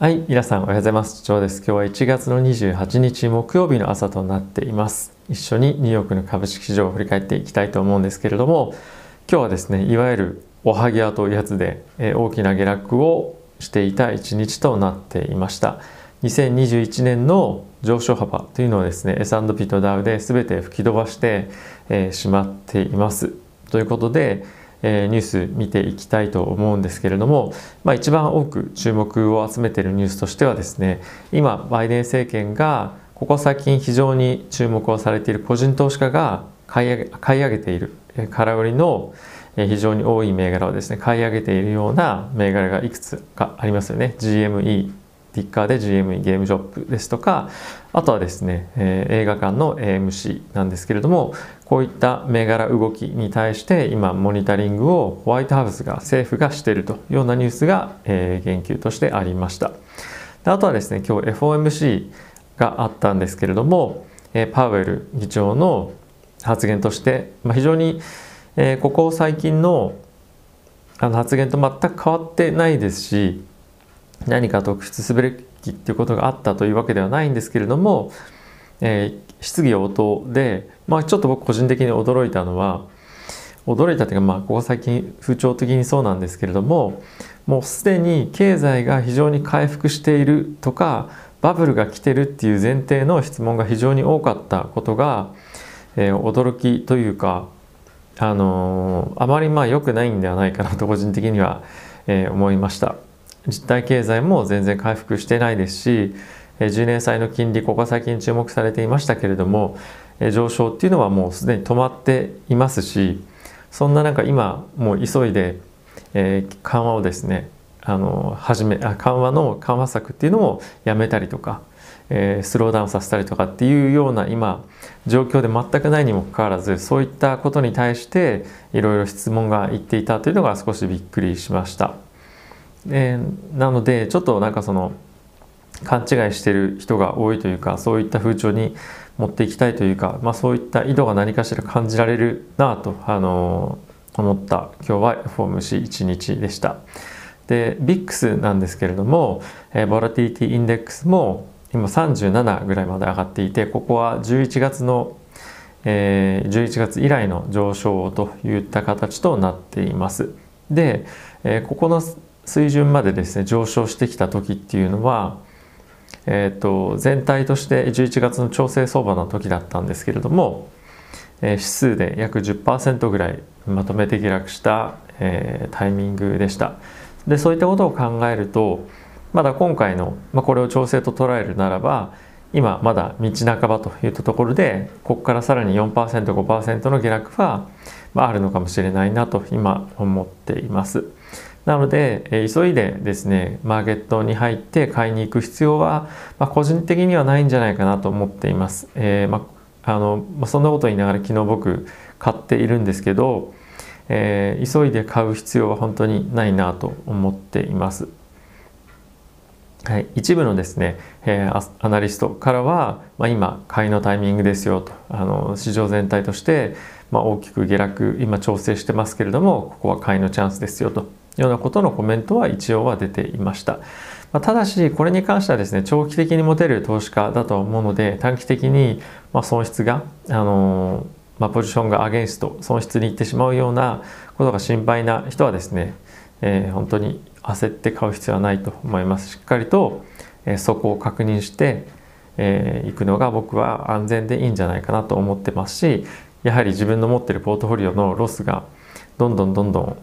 はい、皆さんおはようございます。長です。今日は1月の28日木曜日の朝となっています。一緒にニューヨークの株式市場を振り返っていきたいと思うんですけれども、今日はですね、いわゆるおはぎ屋というやつで、え大きな下落をしていた一日となっていました。2021年の上昇幅というのをですね、S&P とダウで全て吹き飛ばして、えしまっています。ということで、えニュース見ていきたいと思うんですけれども、まあ、一番多く注目を集めているニュースとしてはですね今バイデン政権がここ最近非常に注目をされている個人投資家が買い上げ買い上げている空売りの非常に多い銘柄をですね買い上げているような銘柄がいくつかありますよね。GME ティッカーで GME ゲームショップですとかあとはですね、えー、映画館の AMC なんですけれどもこういった銘柄動きに対して今モニタリングをホワイトハウスが政府がしているというようなニュースが、えー、言及としてありました。であとはですね今日 FOMC があったんですけれども、えー、パウエル議長の発言として、まあ、非常に、えー、ここ最近のあの発言と全く変わってないですし何か特筆すべきっていうことがあったというわけではないんですけれども、えー、質疑応答で、まあ、ちょっと僕個人的に驚いたのは驚いたというか、まあ、ここ最近風潮的にそうなんですけれどももうすでに経済が非常に回復しているとかバブルが来てるっていう前提の質問が非常に多かったことが、えー、驚きというか、あのー、あまりまあ良くないんではないかなと個人的には、えー、思いました。実体経済も全然回復してないですし10年債の金利ここ最近注目されていましたけれども上昇っていうのはもうすでに止まっていますしそんな中今もう急いで、え、緩和をですねあの始めあ緩和の緩和策っていうのをやめたりとか、え、スローダウンさせたりとかっていうような今状況で全くないにもかかわらずそういったことに対していろいろ質問がいっていたというのが少しびっくりしました。えー、なのでちょっとなんかその勘違いしてる人が多いというかそういった風潮に持っていきたいというか、まあ、そういった意図が何かしら感じられるなと、あのー、思った今日は FOMC1 日でした。で VIX なんですけれども、えー、ボラティティインデックスも今37ぐらいまで上がっていてここは11月の、えー、11月以来の上昇といった形となっています。で、えー、ここの水準までですね上昇してきた時っていうのは、えーと、全体として11月の調整相場の時だったんですけれども、えー、指数で約10%ぐらいまとめて下落した、えー、タイミングでしたでそういったことを考えるとまだ今回の、まあ、これを調整と捉えるならば今まだ道半ばといったところでここからさらに 4%5% の下落は、あるのかもしれないなと今思っています。なので、え急いでですねマーケットに入って買いに行く必要は、まあ、個人的にはないんじゃないかなと思っています。えー、まあのまあ、そんなこと言いながら昨日僕買っているんですけど、えー、急いで買う必要は本当にないなと思っています。はい、一部のですね、えー、アナリストからは、まあ、今買いのタイミングですよとあの市場全体として、まあ、大きく下落今調整してますけれどもここは買いのチャンスですよとようなことのコメントは一応は出ていました。ま、ただし、これに関してはですね、長期的に持てる投資家だと思うので、短期的にま損失が、あのまあ、ポジションがアゲンスト、損失にいってしまうようなことが心配な人はですね、えー、本当に焦って買う必要はないと思います。しっかりと、え、そこを確認して、えー、行くのが僕は安全でいいんじゃないかなと思ってますし、やはり自分の持ってるポートフォリオのロスがどんどんどんどん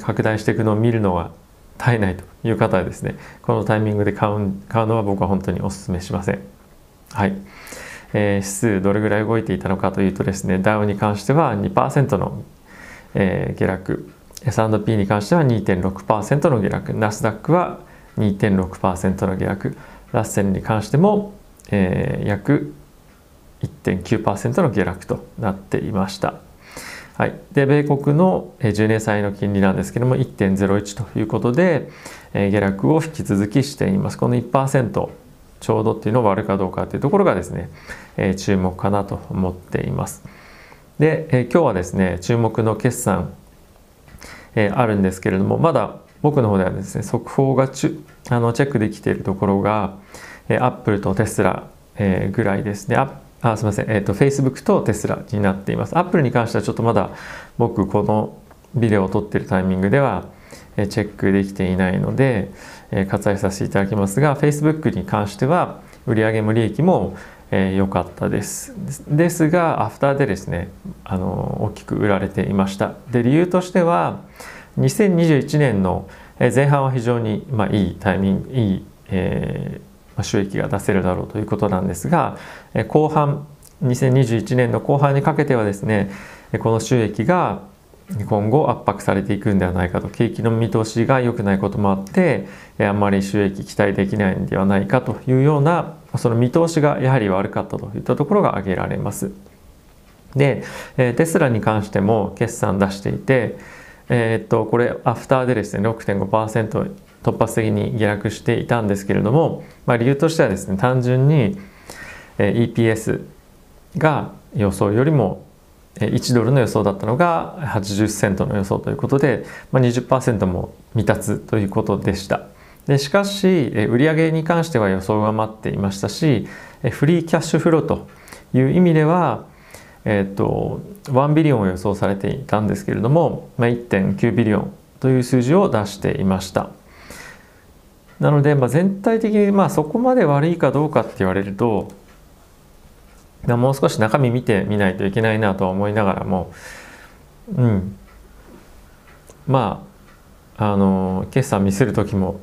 拡大していくのを見るのは絶えないという方はですねこのタイミングで買う買うのは僕は本当にお勧めしません。はい、えー、指数どれぐらい動いていたのかというとですねダウに関しては2%の、えー、下落 S&P に関しては2.6%の下落ナスダックは2.6%の下落ラッセルに関しても、えー、約1.9%の下落となっていました。はい、で米国の10年債の金利なんですけども1.01ということで、え下落を引き続きしています。この1%ちょうどっていうのを割るかどうかというところがですね、え注目かなと思っています。で、え今日はですね注目の決算、えあるんですけれどもまだ僕の方ではですね速報がちあのチェックできているところが、え、アップルとテスラ、え、ぐらいですね。あすみません、えーと、Facebook とテスラになっています。アップルに関してはちょっとまだ僕このビデオを撮ってるタイミングではえチェックできていないので、え、割愛させていただきますが Facebook に関しては売上も利益も良、えー、かったです。ですがアフターでですねあの大きく売られていました。で理由としては2021年の前半は非常に、まあ、いいタイミングいい、えー、収益が出せるだろうということなんですが後半2021年の後半にかけてはですねこの収益が今後圧迫されていくんではないかと景気の見通しが良くないこともあってあんまり収益期待できないんではないかというようなその見通しがやはり悪かったといったところが挙げられます。でテスラに関しても決算出していて、えー、っとこれアフターでですね6.5%突発的に下落していたんですけれども、まあ、理由としてはですね単純に EPS が予想よりも1ドルの予想だったのが80セントの予想ということで、まあ、20%も未達ということでした。でしかし売上に関しては予想が待っていましたしフリーキャッシュフローという意味では、えーと、1ビリオンを予想されていたんですけれども、まあ、1.9ビリオンという数字を出していました。なので、まあ、全体的にまあそこまで悪いかどうかって言われるともう少し中身見てみないといけないなとは思いながらもうん。まああの決算見せる時も、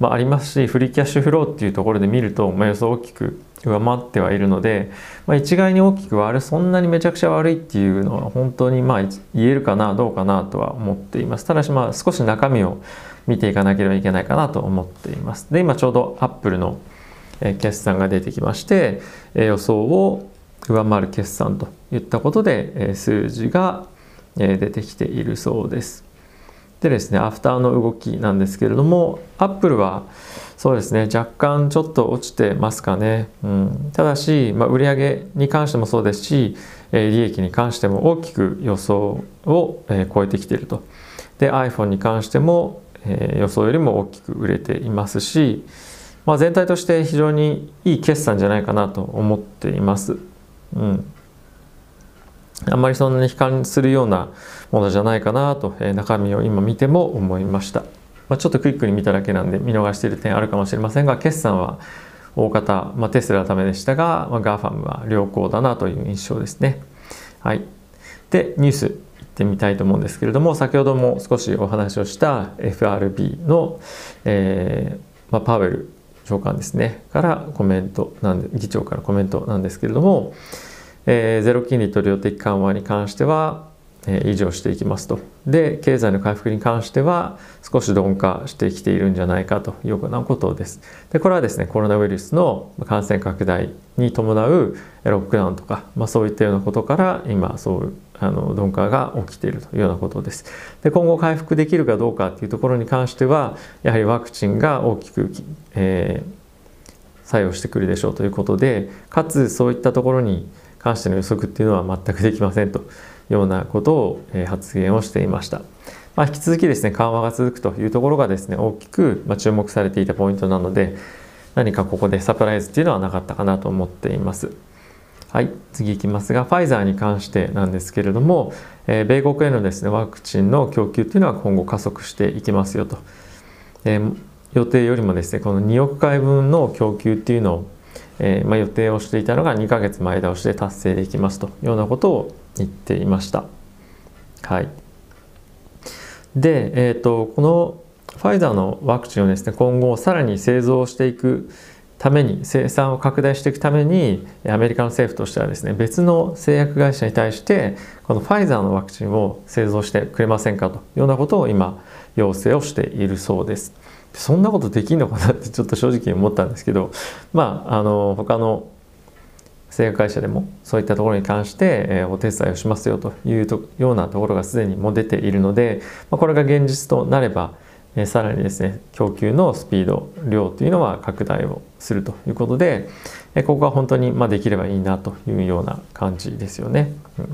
まあ、ありますしフリーキャッシュフローっていうところで見ると、まあ、予想大きく上回ってはいるので、まあ、一概に大きく悪そんなにめちゃくちゃ悪いっていうのは本当にまあ言えるかなどうかなとは思っています。ただしまあ少し中身を見ていかなければいけないかなと思っていますで今ちょうどアップルの決算が出てきまして予想を上回る決算といったことで数字が出てきているそうです。でですね、アフターの動きなんですけれども、アップルはそうですね、若干ちょっと落ちてますかね。うん、ただし、まあ、売上に関してもそうですし、利益に関しても大きく予想を超えてきていると。で、iPhone に関してもえ予想よりも大きく売れていますし、まあ、全体として非常にいい決算じゃないかなと思っています。うん、あんまりそんなに悲観するようなものじゃないかなと、えー、中身を今見ても思いました、まあ、ちょっとクイックに見ただけなんで見逃している点あるかもしれませんが決算は大方、まあ、テスラはだめでしたが、まあ、 GAFAM は良好だなという印象ですね。はい。でニュース。ってみたいと思うんですけれども先ほども少しお話をした FRB の、えーまあ、パウエル長官ですねからコメントなんで議長からコメントなんですけれども、えー、ゼロ金利と量的緩和に関しては、えー、維持をしていきますと。で経済の回復に関しては少し鈍化してきているんじゃないかというようなことです。でこれはですねコロナウイルスの感染拡大に伴うロックダウンとか、まあ、そういったようなことから今そうあの鈍化が起きているというようなことです。で今後回復できるかどうかっていうところに関してはやはりワクチンが大きく、えー、作用してくるでしょうということでかつそういったところに関しての予測っていうのは全くできませんというようなことを、え、発言をしていました。まあ、引き続きですね緩和が続くというところがですね大きく、ま、注目されていたポイントなので何かここでサプライズっていうのはなかったかなと思っています。はい、次いきますが、ファイザーに関してなんですけれども、えー、米国へのですね、ワクチンの供給というのは今後加速していきますよと。えー、予定よりもですね、この2億回分の供給っていうのを、えー、まあ、予定をしていたのが2ヶ月前倒しで達成できますというようなことを言っていました。はい。で、えっ、と、このファイザーのワクチンをですね、今後さらに製造していくために生産を拡大していくためにアメリカの政府としてはですね別の製薬会社に対してこのファイザーのワクチンを製造してくれませんかというようなことを今要請をしているそうです。そんなことできんのかなってちょっと正直思ったんですけどまああの他の製薬会社でもそういったところに関して、えお手伝いをしますよというようなところがすでにも出ているので、ま、これが現実となればえさらにですね供給のスピード量というのは拡大をするということで、えここは本当にまできればいいなというような感じですよね。うん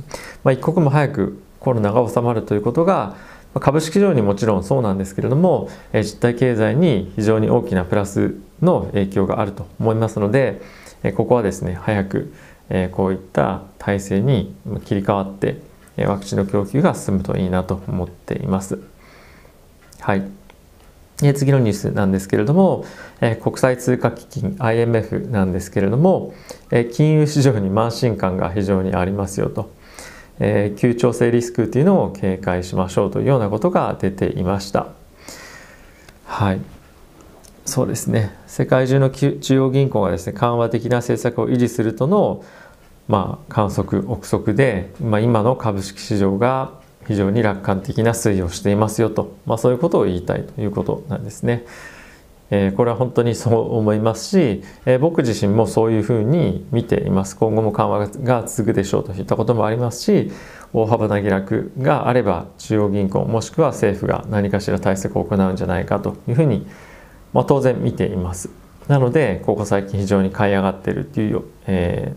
まあ、一刻も早くコロナが収まるということが、株式市場にもちろんそうなんですけれども実体経済に非常に大きなプラスの影響があると思いますのでここはですね早くこういった体制に切り替わってワクチンの供給が進むといいなと思っています。はい。え次のニュースなんですけれども、え国際通貨基金 IMF なんですけれども、え金融市場に慢心感が非常にありますよと。え急調整リスクというのを警戒しましょうというようなことが出ていました。はい。そうですね。世界中の中央銀行がですね、緩和的な政策を維持するとの、まあ、観測、憶測で、まあ、今の株式市場が非常に楽観的な推移をしていますよと、まあ、そういうことを言いたいということなんですね。えー、これは本当にそう思いますし、えー、僕自身もそういうふうに見ています。今後も緩和が続くでしょうといったこともありますし、大幅な下落があれば中央銀行もしくは政府が何かしら対策を行うんじゃないかというふうに、まあ、当然見ています。なのでここ最近非常に買い上がっているという、え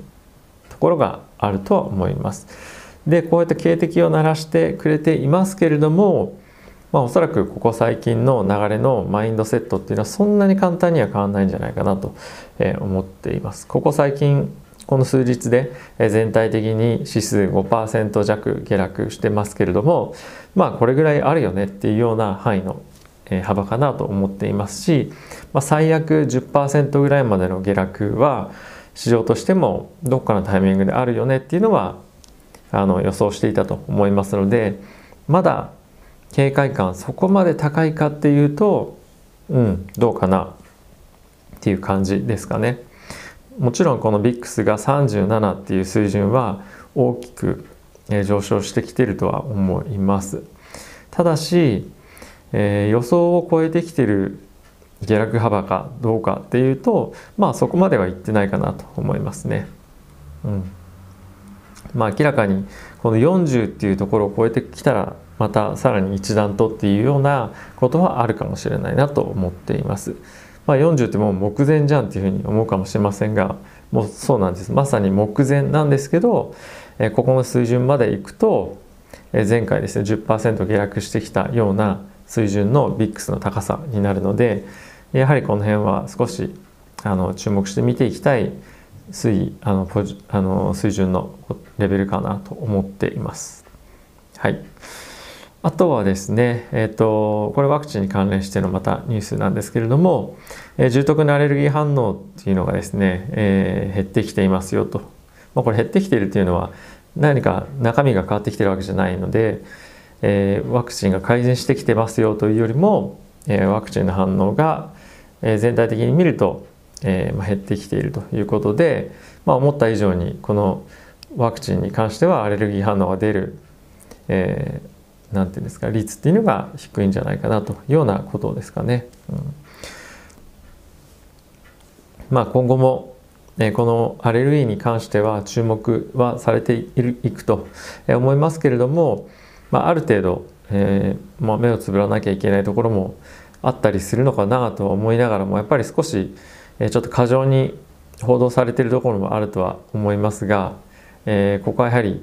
ー、ところがあるとは思います。でこうやって警笛を鳴らしてくれていますけれどもまあ、おそらくここ最近の流れのマインドセットっていうのはそんなに簡単には変わらないんじゃないかなと思っています。ここ最近この数日で全体的に指数5%弱下落してますけれどもまあこれぐらいあるよねっていうような範囲の幅かなと思っていますし、まあ、最悪10%ぐらいまでの下落は市場としてもどっかのタイミングであるよねっていうのはあの予想していたと思いますのでまだ警戒感そこまで高いかっていうとうんどうかなっていう感じですかね。もちろんこの VIX が37っていう水準は大きく上昇してきてるとは思います。ただし、えー、予想を超えてきてる下落幅かどうかっていうとまあそこまではいってないかなと思いますね。うん、まあ明らかにこの40っていうところを超えてきたらまたさらに一段とっていうようなことはあるかもしれないなと思っています。まあ、40ってもう目前じゃんっていうふうに思うかもしれませんがもうそうなんですまさに目前なんですけど、えここの水準までいくと、え前回ですね10%下落してきたような水準の VIX の高さになるのでやはりこの辺は少しあの注目して見ていきたい水あのポジあの水準のレベルかなと思っています。はいあとはですね、えーと、これワクチンに関連してのまたニュースなんですけれども、えー、重篤なアレルギー反応っていうのがですね、えー、減ってきていますよと、まあ、これ減ってきているというのは何か中身が変わってきてるわけじゃないので、えー、ワクチンが改善してきてますよというよりも、え、ワクチンの反応が、え、全体的に見ると、えーまあ、減ってきているということで、まあ、思った以上にこのワクチンに関してはアレルギー反応が出る、えー、何て言うんですか率っていうのが低いんじゃないかなというようなことですかね。うん、まあ今後もえこのアレルギーに関しては注目はされていくと思いますけれども、まあ、ある程度、えーまあ、目をつぶらなきゃいけないところもあったりするのかなとは思いながらもやっぱり少し、ちょっと過剰に報道されているところもあるとは思いますが、えー、ここはやはり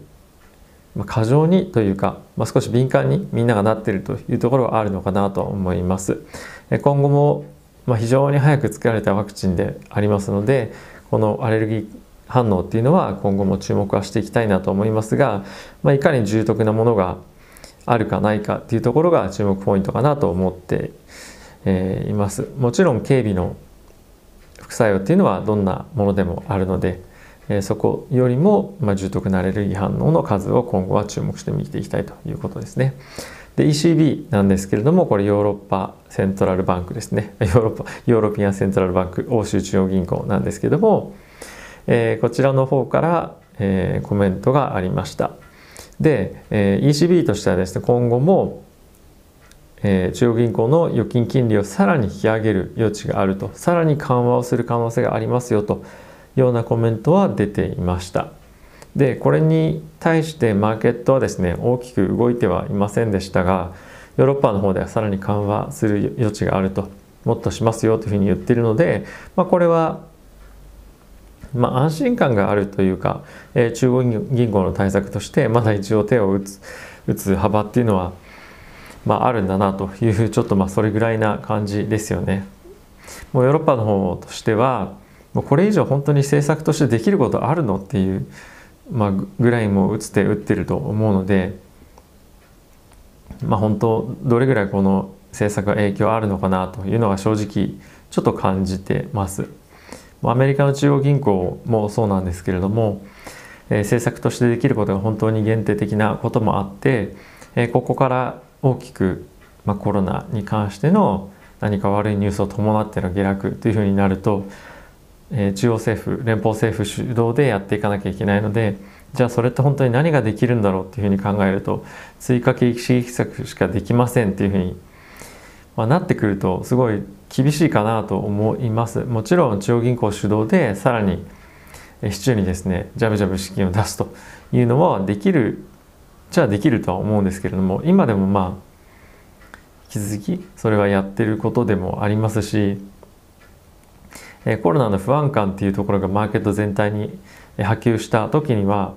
ま、過剰にというか、まあ、少し敏感にみんながなっているというところはあるのかなと思います。今後もま非常に早く作られたワクチンでありますのでこのアレルギー反応っていうのは今後も注目はしていきたいなと思いますが、まあ、いかに重篤なものがあるかないかっていうところが注目ポイントかなと思っています。もちろん警備の副作用っていうのはどんなものでもあるのでえそこよりも、ま重篤なアレルギー反応の数を今後は注目して見ていきたいということですね。で ECB なんですけれどもこれヨーロッパセントラルバンクですね ヨーロッパヨーロピアンセントラルバンク欧州中央銀行なんですけども、え、こちらの方から、え、コメントがありましたで、え、ECB としてはですね今後も、え、中央銀行の預金金利をさらに引き上げる余地があるとさらに緩和をする可能性がありますよというようなコメントは出ていました。でこれに対してマーケットはですね大きく動いてはいませんでしたがヨーロッパの方ではさらに緩和する余地があるともっとしますよというふうに言っているので、まあ、これはまあ、安心感があるというか、えー、中央銀行の対策としてまだ一応手を打つ打つ幅っていうのは、まあ、あるんだなというちょっとまあそれぐらいな感じですよね。もうヨーロッパの方としてはもうこれ以上本当に政策としてできることあるのっていう、まあ、ぐらいもう打つ手打ってると思うので、まあ、本当どれぐらいこの政策が影響あるのかなというのは正直ちょっと感じてます。アメリカの中央銀行もそうなんですけれども、え政策としてできることが本当に限定的なこともあって、えここから大きく、まあ、コロナに関しての何か悪いニュースを伴っての下落というふうになると、え中央政府連邦政府主導でやっていかなきゃいけないのでじゃあそれって本当に何ができるんだろうっていうふうに考えると追加景気刺激策しかできませんっていうふうに、まあ、なってくるとすごい厳しいかなと思います。もちろん中央銀行主導でさらに市中にですねジャブジャブ資金を出すというのはできるじゃできるとは思うんですけれども今でもまあ引き続きそれはやってることでもありますしえコロナの不安感っていうところがマーケット全体に波及した時には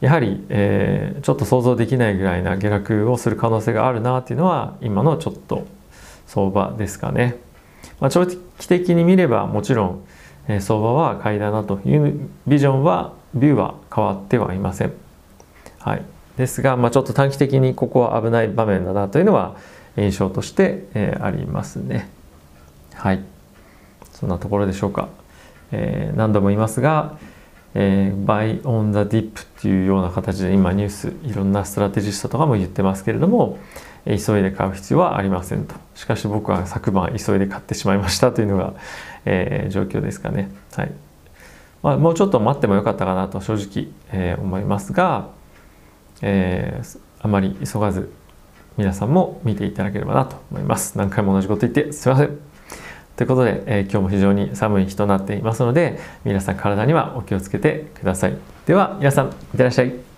やはり、えー、ちょっと想像できないぐらいな下落をする可能性があるなっていうのは今のちょっと相場ですかね。まあ、長期的に見ればもちろん、えー、相場は買いだなというビジョンはビューは変わってはいません。はい、ですが、まあ、ちょっと短期的にここは危ない場面だなというのは印象として、えー、ありますね。はい。そんなところでしょうか。えー、何度も言いますが、えー、buy on the dip っていうような形で今ニュースいろんなストラテジストとかも言ってますけれども、急いで買う必要はありませんと。しかし僕は昨晩急いで買ってしまいましたというのが、えー、状況ですかね。はい。まあ、もうちょっと待ってもよかったかなと正直、えー、思いますが、えー、あまり急がず皆さんも見ていただければなと思います。何回も同じこと言ってすいません。ということで、えー、今日も非常に寒い日となっていますので皆さん体にはお気をつけてください。では皆さんいってらっしゃい。